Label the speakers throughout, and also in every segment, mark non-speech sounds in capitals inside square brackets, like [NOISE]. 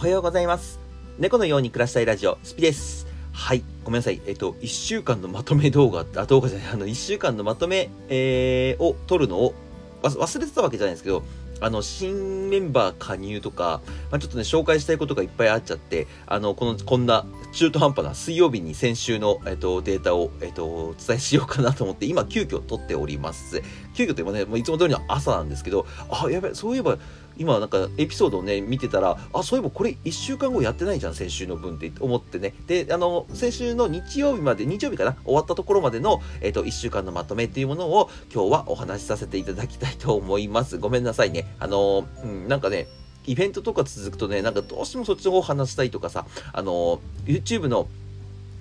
Speaker 1: おはようございます。猫のように暮らしたいラジオ、スピです。はい。ごめんなさい。えっと、1週間のまとめ動画、あ、動画じゃない、あの、1週間のまとめ、えー、を撮るのを忘れてたわけじゃないですけど、あの、新メンバー加入とか、まあ、ちょっとね、紹介したいことがいっぱいあっちゃって、あの、この、こんな中途半端な水曜日に先週の、えっと、データを、えっと、お伝えしようかなと思って、今、急遽撮っております。急遽と今ね、もういつも通りの朝なんですけど、あ、やべ、そういえば、今なんかエピソードをね見てたらあそういえばこれ1週間後やってないじゃん先週の分って思ってね。であの先週の日曜日まで日曜日かな終わったところまでの、えっと1週間のまとめっていうものを今日はお話しさせていただきたいと思います。ごめんなさいね。あの、うん、なんかねイベントとか続くとねなんかどうしてもそっちの方を話したいとかさあの YouTube の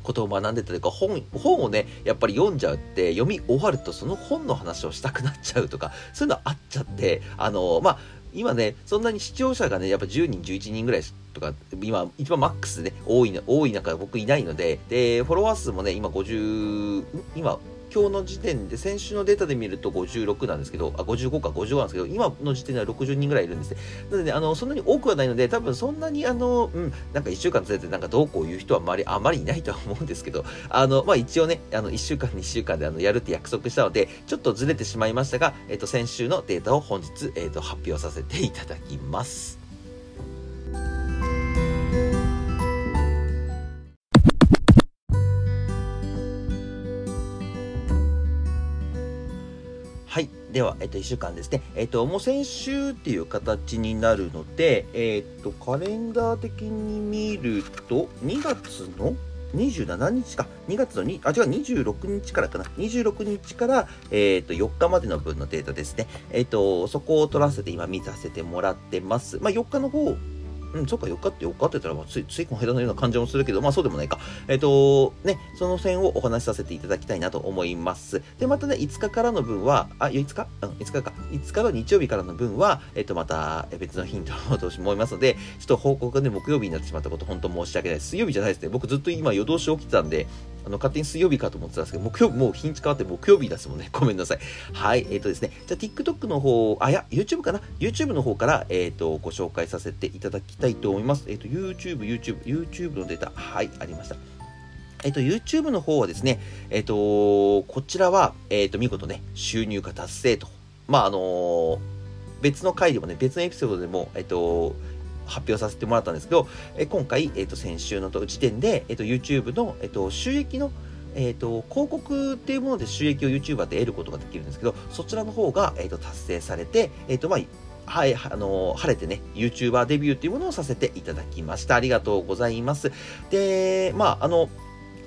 Speaker 1: ことを学んでたというか本本をねやっぱり読んじゃうって読み終わるとその本の話をしたくなっちゃうとかそういうのあっちゃってあのまあ今ね、そんなに視聴者がね、やっぱ10人、11人ぐらいとか、今、一番マックスでね、多いの、多い中僕いないので、で、フォロワー数もね、今50、今、今日の時点で、先週のデータで見ると56なんですけど、あ、55か55なんですけど、今の時点では60人ぐらいいるんですね。なので、あの、そんなに多くはないので、多分そんなに、あの、うん、なんか1週間ずれて、なんかどうこう言う人はあまり、あまりいないとは思うんですけど、あの、まあ、一応ね、あの、1週間、2週間で、あの、やるって約束したので、ちょっとずれてしまいましたが、えっと、先週のデータを本日、えっと、発表させていただきます。では、えっと、1週間ですね。えっと、もう先週っていう形になるので、えっと、カレンダー的に見ると、2月の27日か。2月の2、あ、違う、26日からかな。26日から、えっと、4日までの分のデータですね。えっと、そこを取らせて今見させてもらってます。まあ、4日の方、うん、そっか、4日って4日って言ったら、まあ、つい、ついこの間のような感じもするけど、まあそうでもないか。えっ、と、ね、その線をお話しさせていただきたいなと思います。で、またね、5日からの分は、あ、5日？うん、5日か。5日の日曜日からの分は、えっ、と、また別のヒントをと思いますので、ちょっと報告がね、木曜日になってしまったこと、本当申し訳ないです。水曜日じゃないですね。僕ずっと今夜通し起きてたんで、あの、勝手に水曜日かと思ってたんですけど、木曜日、もう日にち変わって木曜日ですもんね。[LAUGHS] ごめんなさい。はい、えっ、とですね。じゃあ TikTok の方、あ、いや、YouTube かな ?YouTube の方から、えっ、と、ご紹介させていただきたいと思います。えっ、と、YouTube、YouTube、YouTube のデータ、はい、ありました。えっと、YouTube の方はですね、えっと、こちらは、えっと、見事ね、収入化達成と。まあ、あの別の回でもね、別のエピソードでも、えっと、発表させてもらったんですけど、え今回、えっと、先週の時点で、えっと、YouTube の、えっと、収益の、えっと、広告っていうもので収益を YouTuber で得ることができるんですけど、そちらの方が、えっと、達成されて、えっと、まあ、はい、あの晴れてね、YouTuber デビューっていうものをさせていただきました。ありがとうございます。で、まあ、あの、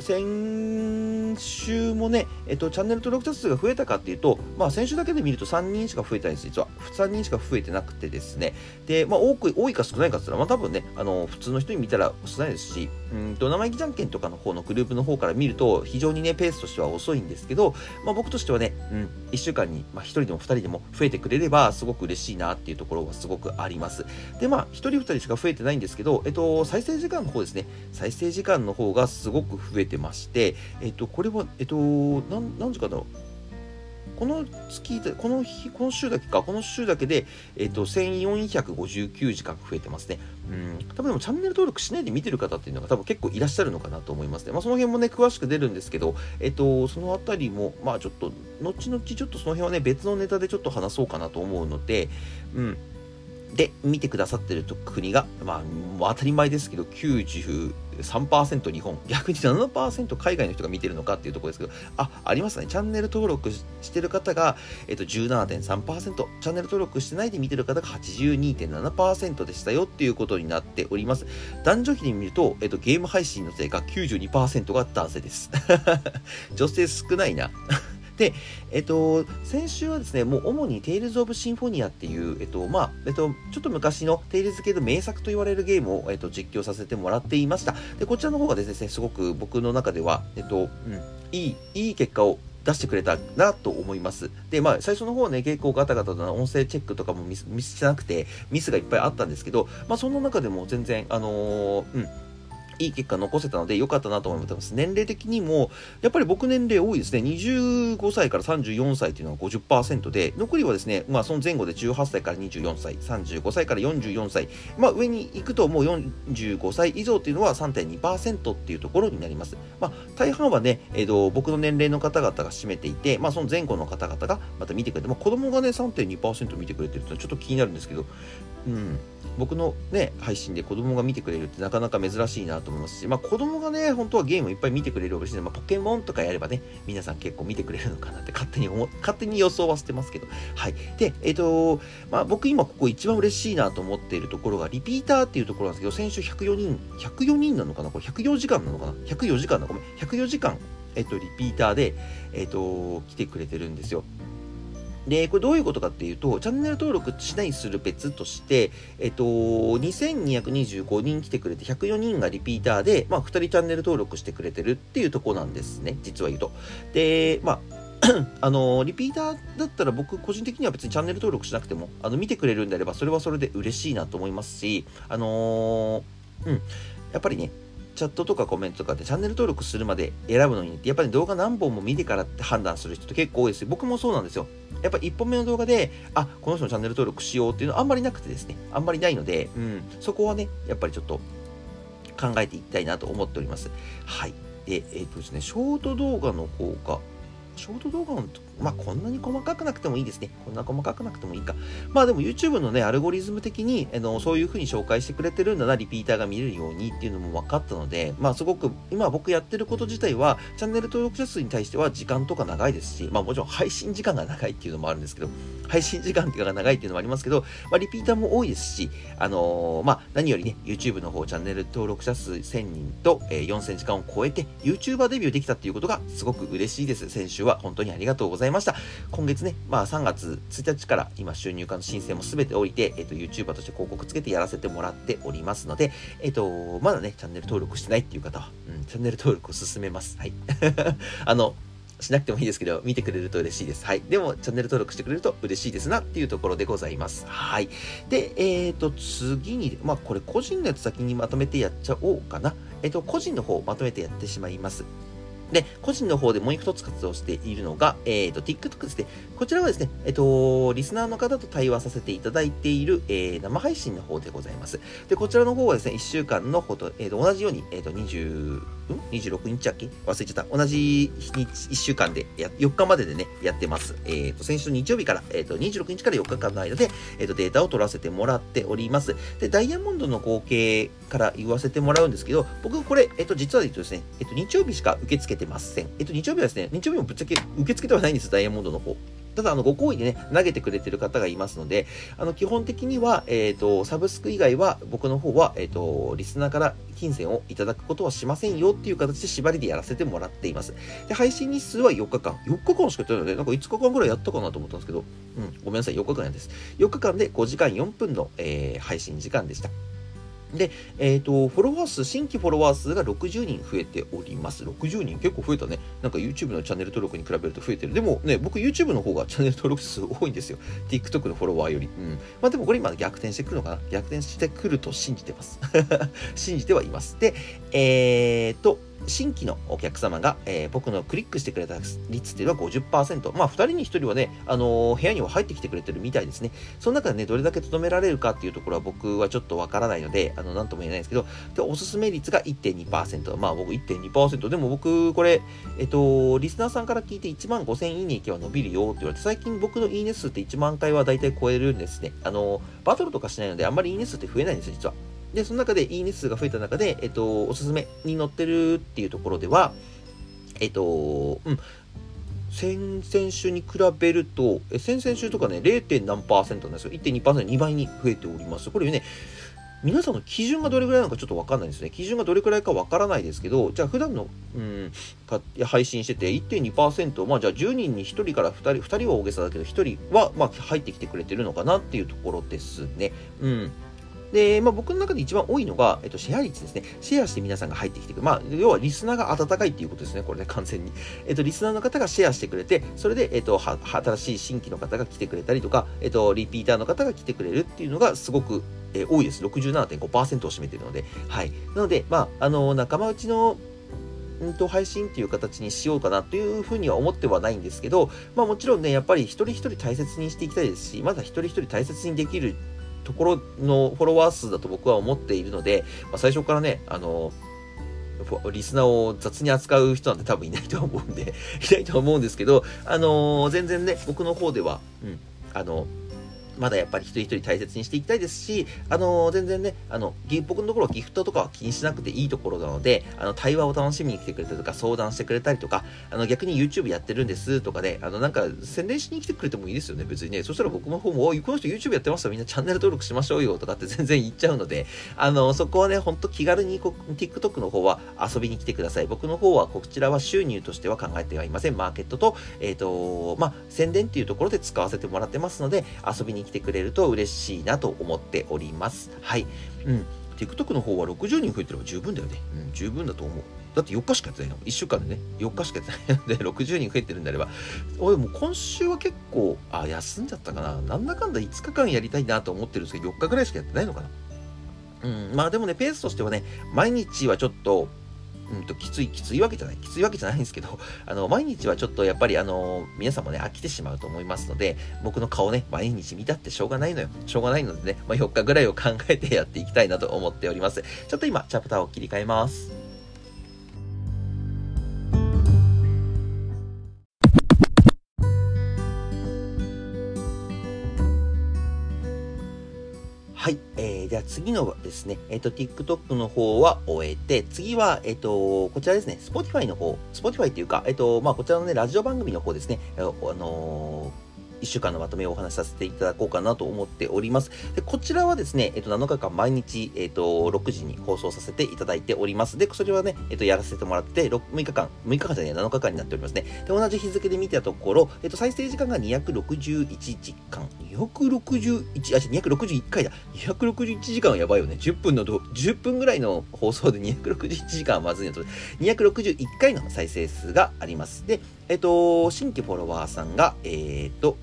Speaker 1: 先週もね、えっと、チャンネル登録者数が増えたかっていうと、まあ、先週だけで見ると3人しか増えてないんです。実は、3人しか増えてなくてですね。で、まあ、多く、多いか少ないかって言ったら、まあ、多分ね、あの、普通の人に見たら少ないですし、うんと、生意気じゃんけんとかの方のグループの方から見ると、非常にね、ペースとしては遅いんですけど、まあ、僕としてはね、うん、1週間に、まあ、1人でも2人でも増えてくれれば、すごく嬉しいなっていうところがすごくあります。で、まあ、1人2人しか増えてないんですけど、えっと、再生時間の方ですね、再生時間の方がすごく増えてまして、えっと、これは、えっと、何時間だろう。この月、この日、この週だけか、この週だけで、えっと、1459時間増えてますね。うん、多分でもチャンネル登録しないで見てる方っていうのが多分結構いらっしゃるのかなと思いますね。まあその辺もね、詳しく出るんですけど、えっと、そのあたりも、まあちょっと、後々ちょっとその辺はね、別のネタでちょっと話そうかなと思うので、うん。で、見てくださってる国が、まあ、当たり前ですけど、93%日本、逆に7%海外の人が見てるのかっていうところですけど、あ、ありますね。チャンネル登録してる方が、えっと、17.3%、チャンネル登録してないで見てる方が82.7%でしたよっていうことになっております。男女比で見ると、えっと、ゲーム配信のせいが92%が男性です。[LAUGHS] 女性少ないな。で、えっと、先週はですね、もう主に Tales of Symphonia っていう、えっと、まあ、えっと、ちょっと昔の Tales 系の名作と言われるゲームを、えっと、実況させてもらっていました。で、こちらの方がですね、すごく僕の中では、えっと、うん、いい、いい結果を出してくれたなと思います。で、まあ、最初の方はね、結構ガタガタな音声チェックとかもミス、してなくて、ミスがいっぱいあったんですけど、まあ、そんな中でも全然、あのーうん、いい結果残せたので良かったなと思ってます。年齢的にも、やっぱり僕年齢多いですね。25歳から34歳っていうのが50%で、残りはですね、まあその前後で18歳から24歳、35歳から44歳、まあ上に行くともう45歳以上っていうのは3.2%っていうところになります。まあ大半はね、えっ、ー、と、僕の年齢の方々が占めていて、まあその前後の方々がまた見てくれて、まあ子供がね3.2%見てくれてるっていうのはちょっと気になるんですけど、うん、僕のね、配信で子供が見てくれるってなかなか珍しいなと思いますし、まあ子供がね、本当はゲームいっぱい見てくれるしいので、まあ、ポケモンとかやればね、皆さん結構見てくれるのかなって勝手に思、勝手に予想はしてますけど、はい。で、えっ、ー、と、まあ僕今ここ一番嬉しいなと思っているところが、リピーターっていうところなんですけど、先週104人、104人なのかな？これ104時間なのかな ?104 時間なごめん。104時間、えっ、ー、と、リピーターで、えっ、ー、と、来てくれてるんですよ。で、これどういうことかっていうと、チャンネル登録しないする別として、えっと、2225人来てくれて104人がリピーターで、まあ、2人チャンネル登録してくれてるっていうとこなんですね、実は言うと。で、まあ、[CLEARS THROAT] あの、リピーターだったら僕個人的には別にチャンネル登録しなくても、あの、見てくれるんであれば、それはそれで嬉しいなと思いますし、あのー、うん、やっぱりね、チャットとかコメントとかってチャンネル登録するまで選ぶのにやっぱり動画何本も見てからって判断する人って結構多いです僕もそうなんですよ。やっぱ1本目の動画で、あ、この人のチャンネル登録しようっていうのはあんまりなくてですね、あんまりないので、うん、そこはね、やっぱりちょっと考えていきたいなと思っております。はい。で、えっ、ー、とですね、ショート動画の方が、ショート動画のまあ、こんなに細かくなくてもいいですね。こんな細かくなくてもいいか。まあでも YouTube のね、アルゴリズム的に、あの、そういう風に紹介してくれてるんだな、リピーターが見れるようにっていうのも分かったので、まあすごく、今僕やってること自体は、チャンネル登録者数に対しては時間とか長いですし、まあもちろん配信時間が長いっていうのもあるんですけど、配信時間っていうのが長いっていうのもありますけど、まあリピーターも多いですし、あのー、まあ何よりね、YouTube の方、チャンネル登録者数1000人と、えー、4000時間を超えて、YouTuber デビューできたっていうことがすごく嬉しいです。先週は本当にありがとうございまざいました。今月ね、まあ3月1日から今収入化の申請も全て降りて、えっ、ー、と、YouTuber として広告つけてやらせてもらっておりますので、えっ、ー、と、まだね、チャンネル登録してないっていう方は、うん、チャンネル登録を進めます。はい。[LAUGHS] あの、しなくてもいいですけど、見てくれると嬉しいです。はい。でも、チャンネル登録してくれると嬉しいですなっていうところでございます。はい。で、えっ、ー、と、次に、まあ、これ個人のやつ先にまとめてやっちゃおうかな。えっ、ー、と、個人の方まとめてやってしまいます。で、個人の方でもう一つ活動しているのが、えっ、ー、と、TikTok ですね。こちらはですね、えっ、ー、と、リスナーの方と対話させていただいている、えー、生配信の方でございます。で、こちらの方はですね、1週間のほと、えっ、と、同じように、えっ、と、20、ん ?26 日だっけ？忘れちゃった。同じ日に1週間でや、4日まででね、やってます。えっ、と、先週の日曜日から、えっ、と、26日から4日間の間で、えっ、と、データを取らせてもらっております。で、ダイヤモンドの合計から言わせてもらうんですけど、僕これ、えっ、と、実は言うとですね、えっ、と、日曜日しか受け付けてません。えっ、と、日曜日はですね、日曜日もぶっちゃけ受け付けてはないんです、ダイヤモンドの方。ただ、あの、ご好意でね、投げてくれてる方がいますので、あの、基本的には、えっ、ー、と、サブスク以外は、僕の方は、えっ、ー、と、リスナーから金銭をいただくことはしませんよっていう形で縛りでやらせてもらっています。で、配信日数は4日間。4日間しかやってないので、なんか5日間ぐらいやったかなと思ったんですけど、うん、ごめんなさい、4日間やです。4日間で5時間4分の、えー、配信時間でした。で、えっ、ー、と、フォロワー数、新規フォロワー数が60人増えております。60人結構増えたね。なんか YouTube のチャンネル登録に比べると増えてる。でもね、僕 YouTube の方がチャンネル登録数多いんですよ。TikTok のフォロワーより。うん。まあでもこれ今逆転してくるのかな逆転してくると信じてます。[LAUGHS] 信じてはいます。で、えっ、ー、と、新規のお客様が、えー、僕のクリックしてくれた率っていうのは50%。まあ、2人に1人はね、あのー、部屋には入ってきてくれてるみたいですね。その中でね、どれだけ留められるかっていうところは僕はちょっとわからないので、あの、なんとも言えないんですけど、で、おすすめ率が1.2%。まあ、僕1.2%。でも僕、これ、えっと、リスナーさんから聞いて1万5000いいねいけば伸びるよって言われて、最近僕のいいね数って1万回は大体超えるんですね。あのー、バトルとかしないので、あんまりいいね数って増えないんですよ、実は。で、その中でいいね数が増えた中で、えっと、おすすめに載ってるっていうところでは、えっと、うん、先々週に比べると、え先々週とかね、0. 何パーセントなんですよ。1.2%、2倍に増えております。これね、皆さんの基準がどれぐらいなのかちょっとわかんないですね。基準がどれくらいかわからないですけど、じゃあ普段の、うん、か配信してて1.2%、まあじゃあ10人に1人から2人、2人は大げさだけど、1人はまあ入ってきてくれてるのかなっていうところですね。うん。で、まあ、僕の中で一番多いのが、えっと、シェア率ですね。シェアして皆さんが入ってきてくる。まあ、要はリスナーが温かいっていうことですね。これね、完全に。えっと、リスナーの方がシェアしてくれて、それで、えっと、は新しい新規の方が来てくれたりとか、えっと、リピーターの方が来てくれるっていうのがすごく、えー、多いです。67.5%を占めているので。はい。なので、まあ、あの、仲間内のんと、配信っていう形にしようかなというふうには思ってはないんですけど、まあもちろんね、やっぱり一人一人大切にしていきたいですし、まだ一人一人大切にできるところのフォロワー数だと僕は思っているので、まあ、最初からね、あの、リスナーを雑に扱う人なんて多分いないと思うんで、いないと思うんですけど、あの、全然ね、僕の方では、うん、あの、まだやっぱり一人一人大切にしていきたいですし、あのー、全然ね、あの、僕のところはギフトとかは気にしなくていいところなので、あの、対話を楽しみに来てくれたりとか、相談してくれたりとか、あの、逆に YouTube やってるんですとかで、あの、なんか、宣伝しに来てくれてもいいですよね、別にね。そしたら僕の方も、おい、この人 YouTube やってますよ、みんなチャンネル登録しましょうよ、とかって全然言っちゃうので、あの、そこはね、ほんと気軽にこ TikTok の方は遊びに来てください。僕の方は、こちらは収入としては考えてはいません。マーケットと、えっ、ー、と、まあ、宣伝っていうところで使わせてもらってますので、遊びに来てくれると嬉しいなと思っております。はい。うん。TikTok の方は60人増えてれば十分だよね。うん、十分だと思う。だって4日しかやってないの。1週間でね、4日しかやってないので、[LAUGHS] 60人増えてるんであれば、俺もう今週は結構、あ、休んじゃったかな。なんだかんだ5日間やりたいなと思ってるんですけど、4日ぐらいしかやってないのかな。うん、まあでもね、ペースとしてはね、毎日はちょっと、うんと、きつい、きついわけじゃない、きついわけじゃないんですけど、[LAUGHS] あの、毎日はちょっとやっぱりあの、皆さんもね、飽きてしまうと思いますので、僕の顔ね、毎日見たってしょうがないのよ。しょうがないのでね、まあ、4日ぐらいを考えてやっていきたいなと思っております。ちょっと今、チャプターを切り替えます。では次のですね、えっ、ー、と、TikTok の方は終えて、次は、えっ、ー、と、こちらですね、Spotify の方、Spotify っていうか、えっ、ー、と、まあ、こちらのね、ラジオ番組の方ですね、あの1週間のまとめをお話しさせていただこうかなと思っております。で、こちらはですね、えっ、と、7日間毎日、えっ、と、6時に放送させていただいております。で、それはね、えっ、と、やらせてもらって、6, 6日間、6日間じゃねえ、7日間になっておりますね。で、同じ日付で見たところ、えっ、と、再生時間が261時間、261、あ、261回だ。261時間はやばいよね。10分のど、10分ぐらいの放送で261時間はまずいのと、261回の再生数があります。で、えっ、と、新規フォロワーさんが、えっ、と、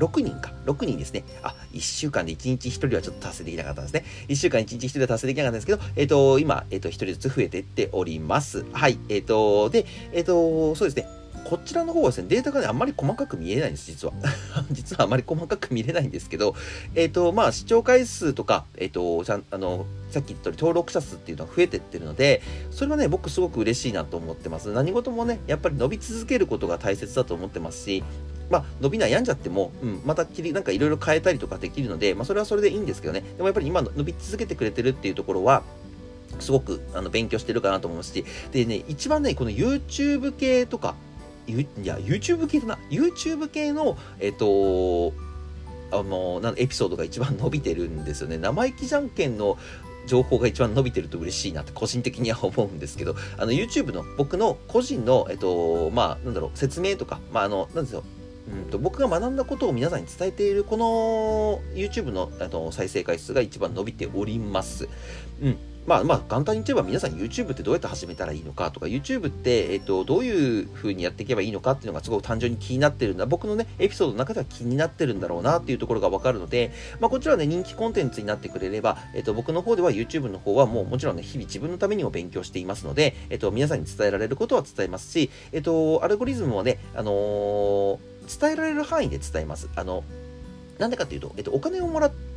Speaker 1: 6人か。6人ですね。あ、1週間で1日1人はちょっと達成できなかったんですね。1週間1日1人は達成できなかったんですけど、えっ、ー、と、今、えっ、ー、と、1人ずつ増えていっております。はい。えっ、ー、と、で、えっ、と、そうですね。こちらの方はですね、データがね、あんまり細かく見えないんです、実は。[LAUGHS] 実はあまり細かく見れないんですけど、えっ、と、まあ、視聴回数とか、えっ、と、ちゃん、あの、さっき言った通り登録者数っていうのは増えてってるので、それはね、僕すごく嬉しいなと思ってます。何事もね、やっぱり伸び続けることが大切だと思ってますし、まあ、伸び悩んじゃっても、うん、また切り、なんかいろいろ変えたりとかできるので、まあ、それはそれでいいんですけどね。でもやっぱり今伸び続けてくれてるっていうところは、すごくあの勉強してるかなと思いますし、でね、一番ね、この YouTube 系とか、いや、YouTube 系だな？YouTube 系の、えっ、と、あの、なんエピソードが一番伸びてるんですよね。生意気じゃんけんの情報が一番伸びてると嬉しいなって個人的には思うんですけど、あの YouTube の僕の個人の、えっと、まあ、なんだろう、説明とか、まあ、あの、なんですよ、うんと僕が学んだことを皆さんに伝えているこの YouTube のあの再生回数が一番伸びております。うん。まあまあ簡単に言えば皆さん YouTube ってどうやって始めたらいいのかとか YouTube って、えっと、どういう風にやっていけばいいのかっていうのがすごく単純に気になってるんだ。僕のね、エピソードの中では気になってるんだろうなっていうところがわかるので、まあこちらはね、人気コンテンツになってくれれば、えっと、僕の方では YouTube の方はもうもちろんね、日々自分のためにも勉強していますので、えっと、皆さんに伝えられることは伝えますし、えっと、アルゴリズムもね、あのー、伝えられる範囲で伝えます。あの、なんでかっていうと、えっと、お金をもらって、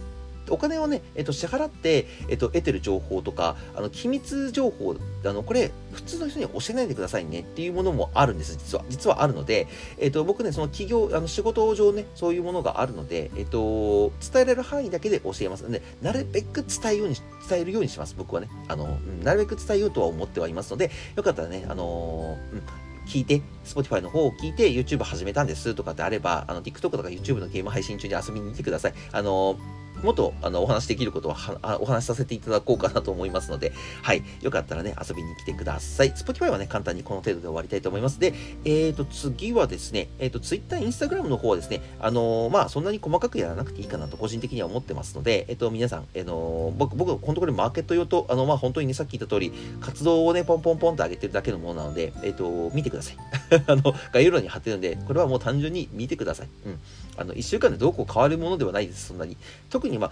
Speaker 1: お金をね、えっと、支払って、えっと、得てる情報とか、あの、機密情報、あの、これ、普通の人に教えないでくださいねっていうものもあるんです、実は。実はあるので、えっと、僕ね、その企業、あの、仕事上ね、そういうものがあるので、えっと、伝えられる範囲だけで教えますので、なるべく伝えように、伝えるようにします、僕はね。あの、なるべく伝えようとは思ってはいますので、よかったらね、あのうん、聞いて、Spotify の方を聞いて YouTube 始めたんですとかってあれば、あの TikTok とか YouTube のゲーム配信中に遊びに来てください。あのもっとあのお話できることははお話しさせていただこうかなと思いますので、はい。よかったらね、遊びに来てください。Spotify はね、簡単にこの程度で終わりたいと思います。で、えっ、ー、と、次はですね、えっ、ー、と、Twitter、Instagram の方はですね、あのー、まあ、そんなに細かくやらなくていいかなと個人的には思ってますので、えっ、と、皆さん、あの僕、僕、このところマーケット用と、あの、まあ、本当にね、さっき言った通り、活動をね、ポンポンポンと上げてるだけのものなので、えっ、と、見てください。[LAUGHS] あの、概要欄に貼ってるんで、これはもう単純に見てください。うん。あの、1週間でどうこう変わるものではないです、そんなに。特にまあ、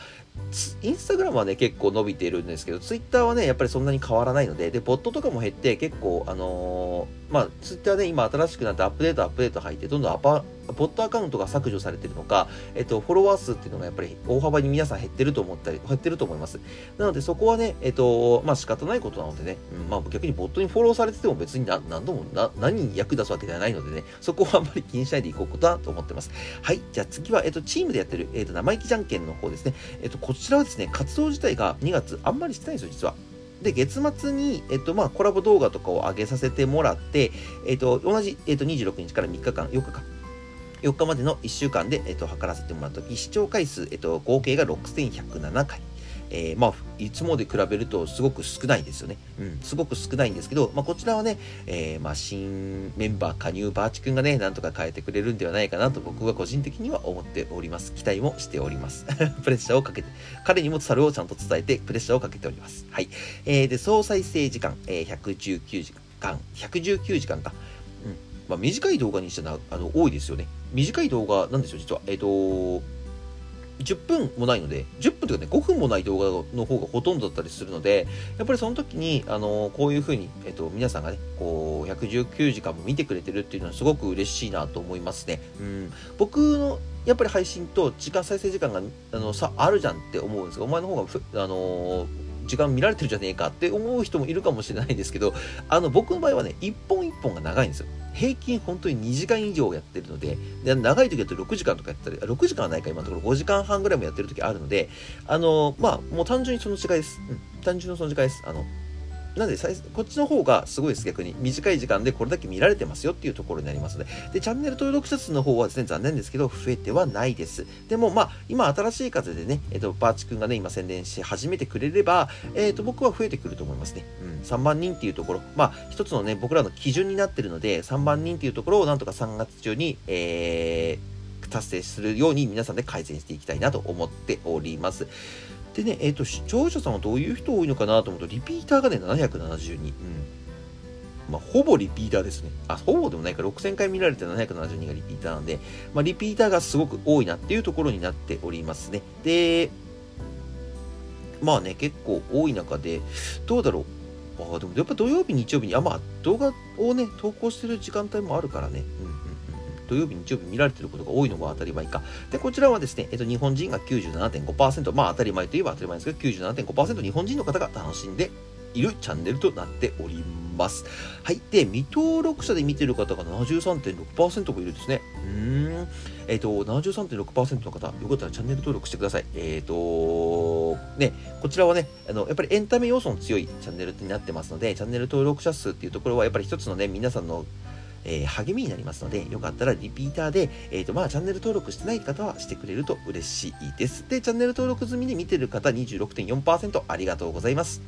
Speaker 1: インスタグラムはね、結構伸びているんですけど、ツイッターはね、やっぱりそんなに変わらないので、で、ボットとかも減って、結構、あのー、まあ、ツイッターで今新しくなってアップデート、アップデート入って、どんどんアパ、ボットアカウントが削除されてるのか、えっと、フォロワー数っていうのがやっぱり大幅に皆さん減ってると思ったり、減ってると思います。なので、そこはね、えっと、まあ仕方ないことなのでね、うん、まあ逆にボットにフォローされてても別に何度もな、何に役立つわけではないのでね、そこはあんまり気にしないでいこうかなと思ってます。はい。じゃあ次は、えっと、チームでやってる、えっと、生意気じゃんけんの方ですね。えっと、こちらはですね、活動自体が2月あんまりしてないんですよ、実は。で、月末に、えっと、まあ、コラボ動画とかを上げさせてもらって、えっと、同じ、えっと、26日から3日間、4日間、4日までの1週間で、えっと、測らせてもらったと、視聴回数、えっと、合計が6107回。えー、まあ、いつもで比べるとすごく少ないですよね。うん、すごく少ないんですけど、まあ、こちらはね、えー、まあ、新メンバー加入バーチ君がね、なんとか変えてくれるんではないかなと僕は個人的には思っております。期待もしております。[LAUGHS] プレッシャーをかけて、彼にもそれをちゃんと伝えて、プレッシャーをかけております。はい。えー、で、総再生時間、えー、119時間、119時間か。うん。まあ、短い動画にしては、あの、多いですよね。短い動画なんですよ、実は。えっ、ー、と10分もないので、10分というかね、5分もない動画の方がほとんどだったりするので、やっぱりその時に、あの、こういうふうに、えっと、皆さんがね、こう、119時間も見てくれてるっていうのはすごく嬉しいなと思いますね。うん。僕の、やっぱり配信と時間再生時間が、あの、さ、あるじゃんって思うんですが、お前の方があの時間見られてるじゃねえかって思う人もいるかもしれないですけど、あの、僕の場合はね、一本一本が長いんですよ。平均本当に2時間以上やってるので、で長い時だと6時間とかやったり、6時間はないか今のところ5時間半ぐらいもやってる時あるので、あの、まあ、もう単純にその違いです。うん、単純にその違いです。あの、なんで、こっちの方がすごいです、逆に。短い時間でこれだけ見られてますよっていうところになりますので。で、チャンネル登録者数の方はですね、残念ですけど、増えてはないです。でも、まあ、今、新しい風でね、えっ、と、バーチ君がね、今宣伝し始めてくれれば、えっ、と、僕は増えてくると思いますね。うん、3万人っていうところ、まあ、一つのね、僕らの基準になってるので、3万人っていうところをなんとか3月中に、えー、達成するように皆さんで改善していきたいなと思っております。でね、えっ、ー、と、視聴者さんはどういう人多いのかなと思うと、リピーターがね、772。うん。まあ、ほぼリピーターですね。あ、ほぼでもないか、6000回見られて772がリピーターなんで、まあ、リピーターがすごく多いなっていうところになっておりますね。で、まあね、結構多い中で、どうだろう。あでもやっぱ土曜日、日曜日に、あ、まあ動画をね、投稿してる時間帯もあるからね。うん。土曜日、日曜日見られてることが多いのが当たり前か。で、こちらはですね、えっと、日本人が97.5%、まあ当たり前といえば当たり前ですけど、97.5%日本人の方が楽しんでいるチャンネルとなっております。はい。で、未登録者で見てる方が73.6%もいるんですね。うーん。えっ、と、73.6%の方、よかったらチャンネル登録してください。えっ、ー、と、ね、こちらはね、あの、やっぱりエンタメ要素の強いチャンネルになってますので、チャンネル登録者数っていうところは、やっぱり一つのね、皆さんのえー、励みになりますので、よかったらリピーターで、えっ、ー、と、まあ、チャンネル登録してない方はしてくれると嬉しいです。で、チャンネル登録済みで見てる方26.4%ありがとうございます。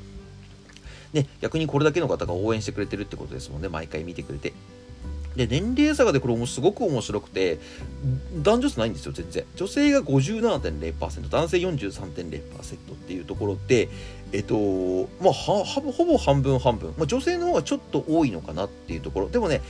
Speaker 1: ね、逆にこれだけの方が応援してくれてるってことですもんね、毎回見てくれて。で、年齢差がでこれもすごく面白くて、男女差ないんですよ、全然。女性が57.0%、男性43.0%っていうところで、えっと、まあ、ほぼ半分半分。まあ、女性の方がちょっと多いのかなっていうところ。でもね、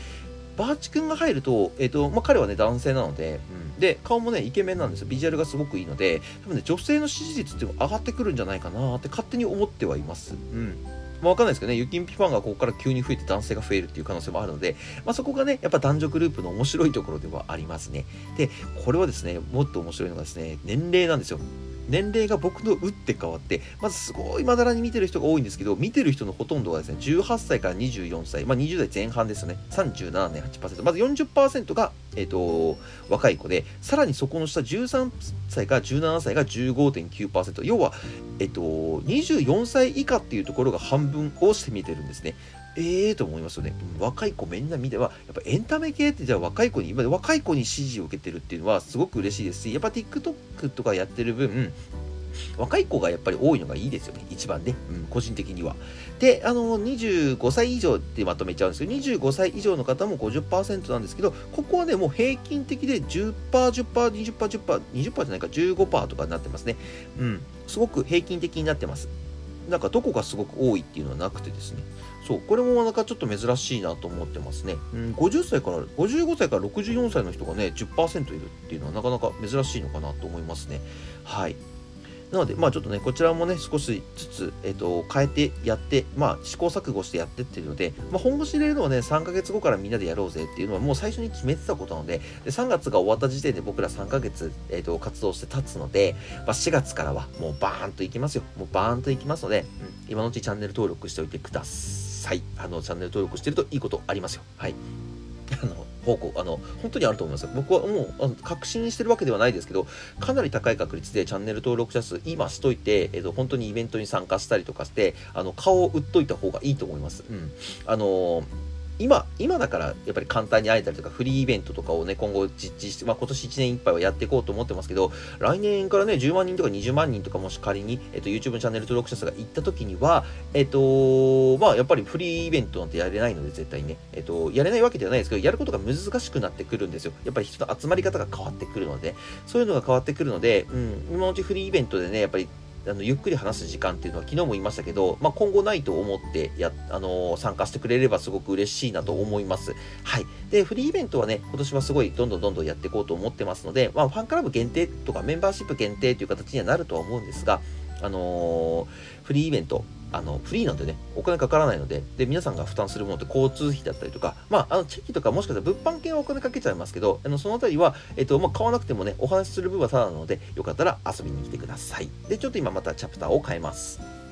Speaker 1: バーチ君が入ると、えっ、ー、と、まあ、彼はね、男性なので、うん、で、顔もね、イケメンなんですよ。ビジュアルがすごくいいので、多分ね、女性の支持率っていうのが上がってくるんじゃないかなって勝手に思ってはいます。うん。まあ、わかんないですけどね、ユキンピファンがここから急に増えて男性が増えるっていう可能性もあるので、まあ、そこがね、やっぱ男女グループの面白いところではありますね。で、これはですね、もっと面白いのがですね、年齢なんですよ。年齢が僕の打って変わって、まずすごいまだらに見てる人が多いんですけど、見てる人のほとんどはですね、18歳から24歳、まあ、20代前半ですよね、37.8%、まず40%が、えっ、ー、と、若い子で、さらにそこの下、13歳から17歳が15.9%、要は、えっ、ー、と、24歳以下っていうところが半分をして見てるんですね。ええー、と思いますよね。若い子みんな見ては、やっぱエンタメ系ってじゃあ若い子に、今若い子に支持を受けてるっていうのはすごく嬉しいですし、やっぱ TikTok とかやってる分、若い子がやっぱり多いのがいいですよね、一番ね。うん、個人的には。で、あの、25歳以上ってまとめちゃうんですけど、25歳以上の方も50%なんですけど、ここはね、もう平均的で10%、10%、20%、10%、20%じゃないか、15%とかになってますね。うん、すごく平均的になってます。なんかどこがすごく多いっていうのはなくてですね。そう、これもなんかちょっと珍しいなと思ってますね。うん、50歳から、55歳から64歳の人がね、10%いるっていうのはなかなか珍しいのかなと思いますね。はい。なので、まあちょっとね、こちらもね、少しずつ、えっ、と、変えてやって、まあ試行錯誤してやってっていうので、まあ本腰入れるのはね、3ヶ月後からみんなでやろうぜっていうのはもう最初に決めてたことなので、で3月が終わった時点で僕ら3ヶ月、えっ、と、活動して経つので、まあ4月からはもうバーンといきますよ。もうバーンといきますので、うん、今のうちチャンネル登録しておいてください。あの、チャンネル登録してるといいことありますよ。はい。あの、方向、あの、本当にあると思います。僕はもう、あの確信してるわけではないですけど、かなり高い確率でチャンネル登録者数、今しといて、えっと、本当にイベントに参加したりとかして、あの、顔を売っといた方がいいと思います。うん。あの今、今だからやっぱり簡単に会えたりとか、フリーイベントとかをね、今後実施して、まあ、今年1年いっぱいはやっていこうと思ってますけど、来年からね、10万人とか20万人とかもし仮に、えっと、YouTube チャンネル登録者数が行った時には、えっと、まあ、やっぱりフリーイベントなんてやれないので、絶対にね、えっと、やれないわけではないですけど、やることが難しくなってくるんですよ。やっぱり人の集まり方が変わってくるので、そういうのが変わってくるので、うん、今のうちフリーイベントでね、やっぱりあのゆっくり話す時間っていうのは昨日も言いましたけど、まあ、今後ないと思ってや、あのー、参加してくれればすごく嬉しいなと思います。はい。で、フリーイベントはね、今年はすごいどんどんどんどんやっていこうと思ってますので、まあ、ファンクラブ限定とかメンバーシップ限定という形にはなるとは思うんですが、あのー、フリーイベント、あの、フリーなんでね、お金かからないので、で、皆さんが負担するものって交通費だったりとか、まあ、あの、チェキとかもしかしたら物販系はお金かけちゃいますけど、あの、そのあたりは、えっと、まあ、買わなくてもね、お話しする分はただなので、よかったら遊びに来てください。で、ちょっと今またチャプターを変えます。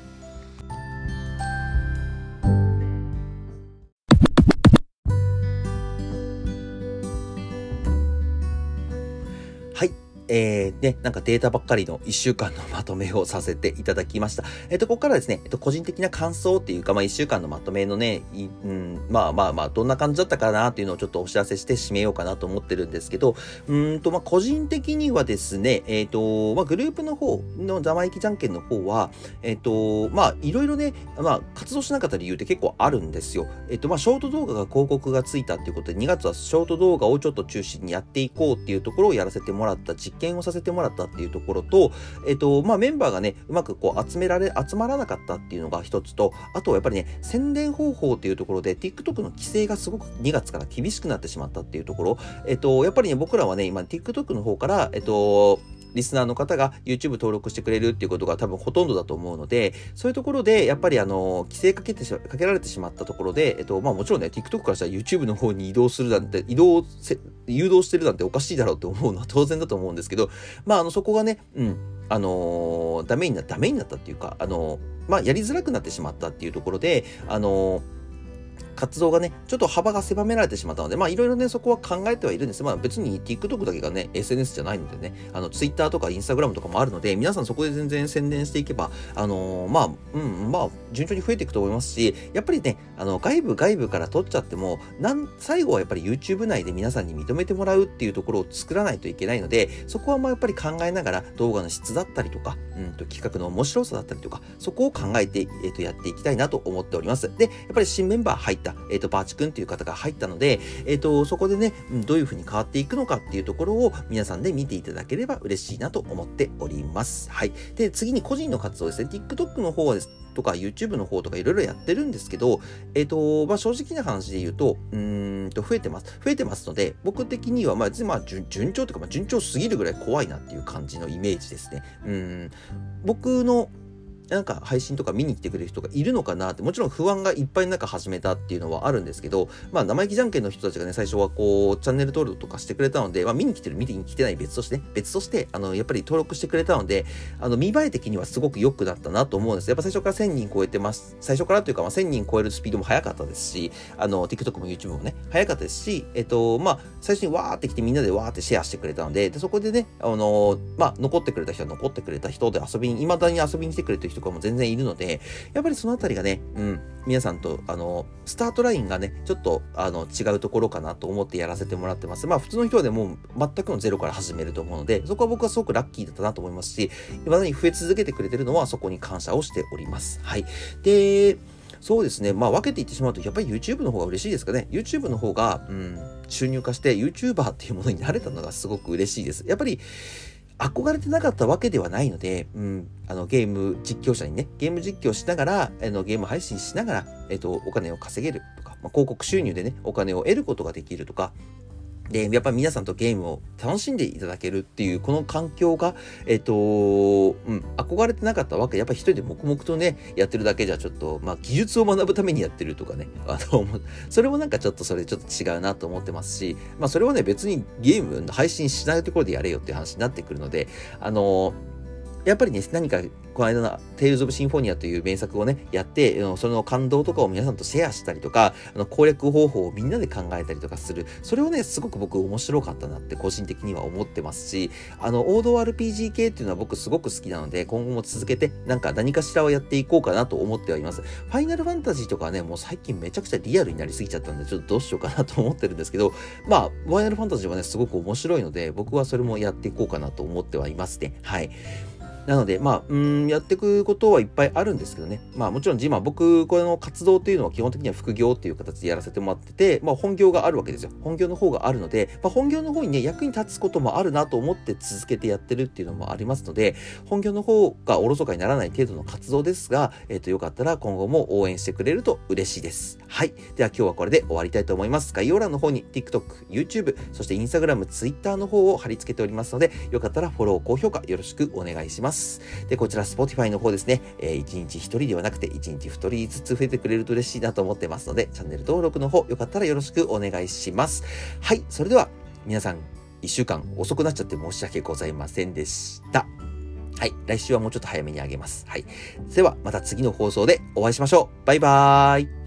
Speaker 1: えー、ね、なんかデータばっかりの1週間のまとめをさせていただきました。えっ、と、ここからですね、えっと、個人的な感想っていうか、まあ、1週間のまとめのね、うん、まあまあまあ、どんな感じだったかなっていうのをちょっとお知らせして締めようかなと思ってるんですけど、うんと、まあ、個人的にはですね、えっ、と、まあ、グループの方のざまいきじゃんけんの方は、えっ、と、まあ、いろいろね、まあ、活動しなかった理由って結構あるんですよ。えっ、と、まあ、ショート動画が広告がついたっていうことで、2月はショート動画をちょっと中心にやっていこうっていうところをやらせてもらった実見をさせてもらったっていうところと、えっ、と、まあ、メンバーがね、うまくこう集められ、集まらなかったっていうのが一つと、あとはやっぱりね、宣伝方法っていうところで、TikTok の規制がすごく2月から厳しくなってしまったっていうところ、えっ、と、やっぱりね、僕らはね、今 TikTok の方から、えっ、と、リスナーの方が YouTube 登録してくれるっていうことが多分ほとんどだと思うので、そういうところで、やっぱりあの、規制かけてし、かけられてしまったところで、えっと、まあもちろんね、TikTok からしたら YouTube の方に移動するなんて、移動せ、誘導してるなんておかしいだろうって思うのは [LAUGHS] 当然だと思うんですけど、まああの、そこがね、うん、あのー、ダメにな、ダメになったっていうか、あのー、まあやりづらくなってしまったっていうところで、あのー活動がね、ちょっと幅が狭められてしまったので、まあいろいろね、そこは考えてはいるんです。まあ別に TikTok だけがね、SNS じゃないのでね、あの Twitter とか Instagram とかもあるので、皆さんそこで全然宣伝していけば、あのー、まあ、うん、まあ、順調に増えていくと思いますし、やっぱりね、あの、外部外部から取っちゃっても、なん、最後はやっぱり YouTube 内で皆さんに認めてもらうっていうところを作らないといけないので、そこはまあやっぱり考えながら動画の質だったりとか、うんと企画の面白さだったりとか、そこを考えて、えっ、と、やっていきたいなと思っております。で、やっぱり新メンバー入った、えっ、ー、と、バーチ君っていう方が入ったので、えっ、ー、と、そこでね、どういう風に変わっていくのかっていうところを皆さんで見ていただければ嬉しいなと思っております。はい。で、次に個人の活動ですね。TikTok の方はですとか YouTube の方とかいろいろやってるんですけど、えっ、ー、と、まあ、正直な話で言うと、うんと、増えてます。増えてますので、僕的には、まあ、まあ、順順調というか、まあ、順調すぎるぐらい怖いなっていう感じのイメージですね。うん。僕のなんか配信とか見に来てくれる人がいるのかなって、もちろん不安がいっぱいの中始めたっていうのはあるんですけど、まあ生意気じゃんけんの人たちがね、最初はこう、チャンネル登録とかしてくれたので、まあ見に来てる、見に来てない別として、ね、別として、あの、やっぱり登録してくれたので、あの、見栄え的にはすごく良くなったなと思うんです。やっぱ最初から1000人超えてます。最初からというか、まあ1000人超えるスピードも速かったですし、あの、TikTok も YouTube もね、速かったですし、えっと、まあ、最初にわーって来てみんなでわーってシェアしてくれたので、で、そこでね、あの、まあ、残ってくれた人は残ってくれた人で遊びに、未だに遊びに来てくれてる人とかも全然いるので、やっぱりそのあたりがね、うん、皆さんと、あの、スタートラインがね、ちょっと、あの、違うところかなと思ってやらせてもらってます。まあ、普通の人はでも全くのゼロから始めると思うので、そこは僕はすごくラッキーだったなと思いますし、未だに増え続けてくれてるのはそこに感謝をしております。はい。で、そうですね。まあ分けていってしまうと、やっぱり YouTube の方が嬉しいですかね。YouTube の方が、うん、収入化して YouTuber っていうものになれたのがすごく嬉しいです。やっぱり、憧れてなかったわけではないので、うん、あのゲーム実況者にね、ゲーム実況しながら、あのゲーム配信しながら、えっと、お金を稼げるとか、まあ、広告収入でね、お金を得ることができるとか、で、やっぱり皆さんとゲームを楽しんでいただけるっていう、この環境が、えっ、と、うん、憧れてなかったわけ。やっぱり一人で黙々とね、やってるだけじゃちょっと、まあ、技術を学ぶためにやってるとかね、あの、[LAUGHS] それもなんかちょっとそれちょっと違うなと思ってますし、まあ、それはね、別にゲーム配信しないところでやれよっていう話になってくるので、あの、やっぱりね、何かこの間のテイルズ・オブ・シンフォニアという名作をね、やって、その感動とかを皆さんとシェアしたりとか、あの攻略方法をみんなで考えたりとかする。それをね、すごく僕面白かったなって個人的には思ってますし、あの、王道 RPG 系っていうのは僕すごく好きなので、今後も続けて、なんか何かしらをやっていこうかなと思ってはいます。ファイナルファンタジーとかはね、もう最近めちゃくちゃリアルになりすぎちゃったんで、ちょっとどうしようかなと思ってるんですけど、まあ、ファイナルファンタジーはね、すごく面白いので、僕はそれもやっていこうかなと思ってはいますね。はい。なので、まあ、うん、やっていくことはいっぱいあるんですけどね。まあ、もちろん、今、僕、この活動っていうのは基本的には副業っていう形でやらせてもらってて、まあ、本業があるわけですよ。本業の方があるので、まあ、本業の方にね、役に立つこともあるなと思って続けてやってるっていうのもありますので、本業の方がおろそかにならない程度の活動ですが、えっ、ー、と、よかったら今後も応援してくれると嬉しいです。はい。では、今日はこれで終わりたいと思います。概要欄の方に TikTok、YouTube、そして Instagram、Twitter の方を貼り付けておりますので、よかったらフォロー、高評価よろしくお願いしますます。で、こちら Spotify の方ですね、えー、1日1人ではなくて1日2人ずつ増えてくれると嬉しいなと思ってますので、チャンネル登録の方よかったらよろしくお願いします。はい、それでは皆さん1週間遅くなっちゃって申し訳ございませんでした。はい。来週はもうちょっと早めにあげます。はい。では、また次の放送でお会いしましょう。バイバーイ。